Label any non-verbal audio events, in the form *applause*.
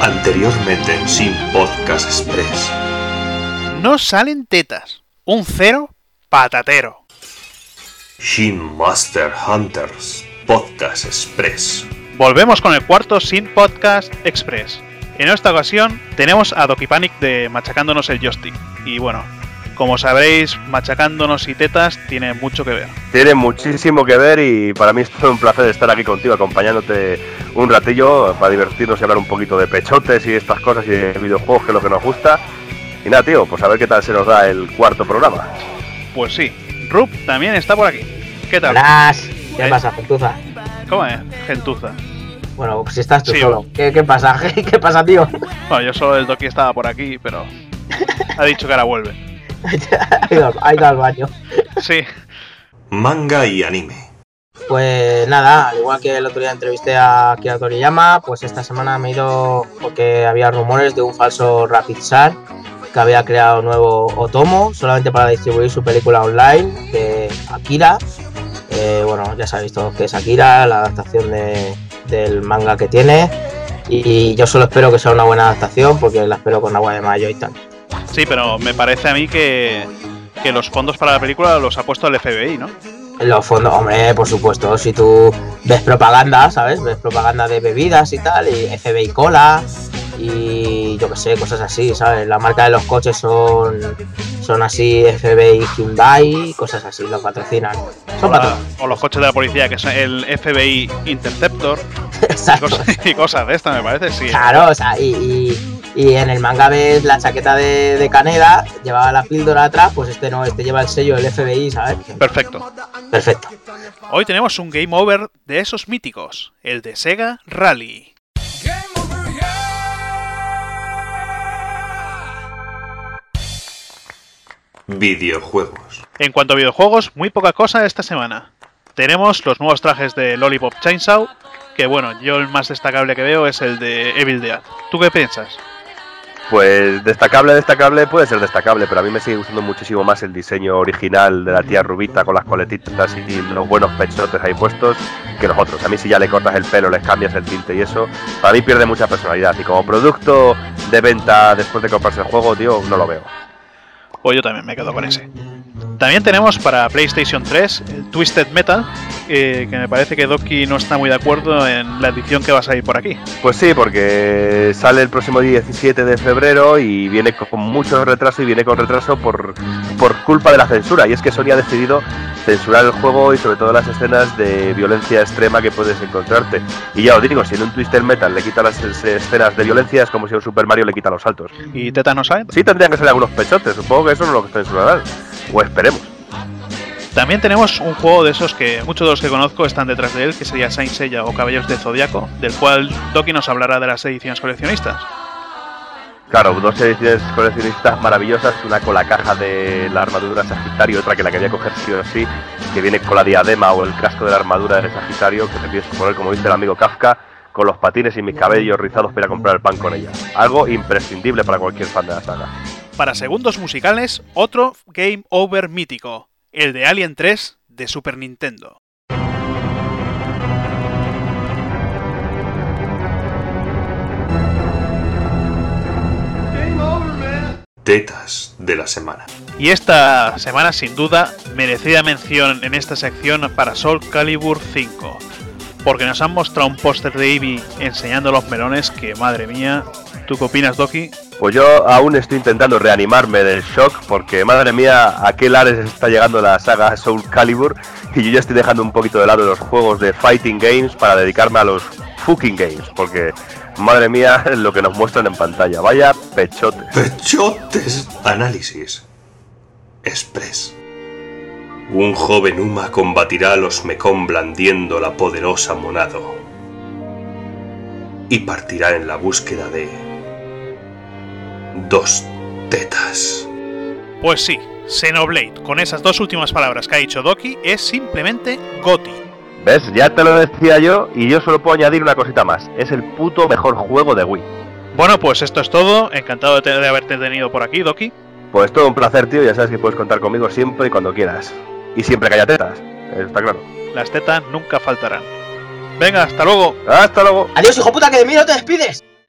Anteriormente en Sin Podcast Express. No salen tetas. Un cero patatero. Shin Master Hunters Podcast Express. Volvemos con el cuarto Sin Podcast Express. En esta ocasión tenemos a Doki Panic de Machacándonos el Joystick. Y bueno, como sabréis, Machacándonos y Tetas tiene mucho que ver. Tiene muchísimo que ver y para mí es todo un placer estar aquí contigo acompañándote un ratillo para divertirnos y hablar un poquito de pechotes y estas cosas y de videojuegos que es lo que nos gusta. Y nada, tío, pues a ver qué tal se nos da el cuarto programa. Pues sí, Rup también está por aquí. ¿Qué tal? ¿Qué ¿Eh? pasa, gentuza? ¿Cómo es? Gentuza. Bueno, pues si estás tú Sí. solo. ¿Qué, qué pasa? *laughs* ¿Qué pasa, tío? Bueno, yo solo el Doki estaba por aquí, pero ha dicho que ahora vuelve. Ha, ido, ha ido al baño. Sí, Manga y anime. Pues nada, al igual que el otro día entrevisté a Akira Toriyama, pues esta semana me he ido porque había rumores de un falso Rapid Sar que había creado un nuevo Otomo solamente para distribuir su película online de Akira. Eh, bueno, ya sabéis todos que es Akira, la adaptación de- del manga que tiene. Y yo solo espero que sea una buena adaptación porque la espero con agua de mayo y tal. Sí, pero me parece a mí que, que los fondos para la película los ha puesto el FBI, ¿no? Los fondos, hombre, por supuesto, si tú ves propaganda, ¿sabes? Ves propaganda de bebidas y tal, y FBI Cola, y yo qué sé, cosas así, ¿sabes? La marca de los coches son, son así, FBI Hyundai, cosas así, los patrocinan. O, Son la- patrocinados. o los coches de la policía, que son el FBI Interceptor y cosas, y cosas de estas, me parece, sí. Claro, o sea, y, y- y en el manga ves la chaqueta de, de Caneda, llevaba la píldora atrás, pues este no, este lleva el sello del FBI, ¿sabes? Perfecto. Perfecto. Hoy tenemos un game over de esos míticos, el de Sega Rally. Videojuegos. En cuanto a videojuegos, muy poca cosa esta semana. Tenemos los nuevos trajes de Lollipop Chainsaw, que bueno, yo el más destacable que veo es el de Evil Dead. ¿Tú qué piensas? Pues destacable, destacable puede ser destacable, pero a mí me sigue gustando muchísimo más el diseño original de la tía Rubita con las coletitas y los buenos pechotes ahí puestos que los otros. A mí si ya le cortas el pelo, les cambias el tinte y eso, para mí pierde mucha personalidad. Y como producto de venta después de comprarse el juego, tío, no lo veo. Pues yo también me quedo con ese. También tenemos para PlayStation 3 el Twisted Metal, eh, que me parece que Doki no está muy de acuerdo en la edición que va a salir por aquí. Pues sí, porque sale el próximo día 17 de febrero y viene con mucho retraso y viene con retraso por, por culpa de la censura. Y es que Sony ha decidido censurar el juego y sobre todo las escenas de violencia extrema que puedes encontrarte. Y ya os digo, si en un Twister Metal le quita las es- escenas de violencia es como si a un Super Mario le quita los saltos. ¿Y Tetas no saben? Sí tendrían que salir algunos pechotes, supongo que eso no lo censurarán. O esperemos. También tenemos un juego de esos que muchos de los que conozco están detrás de él, que sería Saint Seiya o Caballeros de Zodiaco, del cual Doki nos hablará de las ediciones coleccionistas. Claro, dos ediciones coleccionistas maravillosas, una con la caja de la armadura Sagitario, otra que la quería coger sí o sí, que viene con la diadema o el casco de la armadura de Sagitario, que te tienes que poner, como dice el amigo Kafka, con los patines y mis cabellos rizados para ir a comprar el pan con ella. Algo imprescindible para cualquier fan de la saga. Para segundos musicales, otro Game Over mítico, el de Alien 3 de Super Nintendo. Tetas de la semana. Y esta semana, sin duda, merecida mención en esta sección para Soul Calibur 5. Porque nos han mostrado un póster de Eevee enseñando los melones que, madre mía, ¿tú qué opinas, Doki? Pues yo aún estoy intentando reanimarme del shock porque, madre mía, a qué lares está llegando la saga Soul Calibur y yo ya estoy dejando un poquito de lado los juegos de fighting games para dedicarme a los fucking games porque, madre mía, *laughs* lo que nos muestran en pantalla. Vaya pechotes. Pechotes. Análisis. Express. Un joven Uma combatirá a los Mekong blandiendo la poderosa Monado. Y partirá en la búsqueda de... Dos tetas. Pues sí, Xenoblade, con esas dos últimas palabras que ha dicho Doki, es simplemente Goti. ¿Ves? Ya te lo decía yo y yo solo puedo añadir una cosita más. Es el puto mejor juego de Wii. Bueno, pues esto es todo. Encantado de, te- de haberte tenido por aquí, Doki. Pues todo un placer, tío. Ya sabes que puedes contar conmigo siempre y cuando quieras. Y siempre que haya tetas. Eso está claro. Las tetas nunca faltarán. Venga, hasta luego. Hasta luego. Adiós, hijo puta, que de mí no te despides.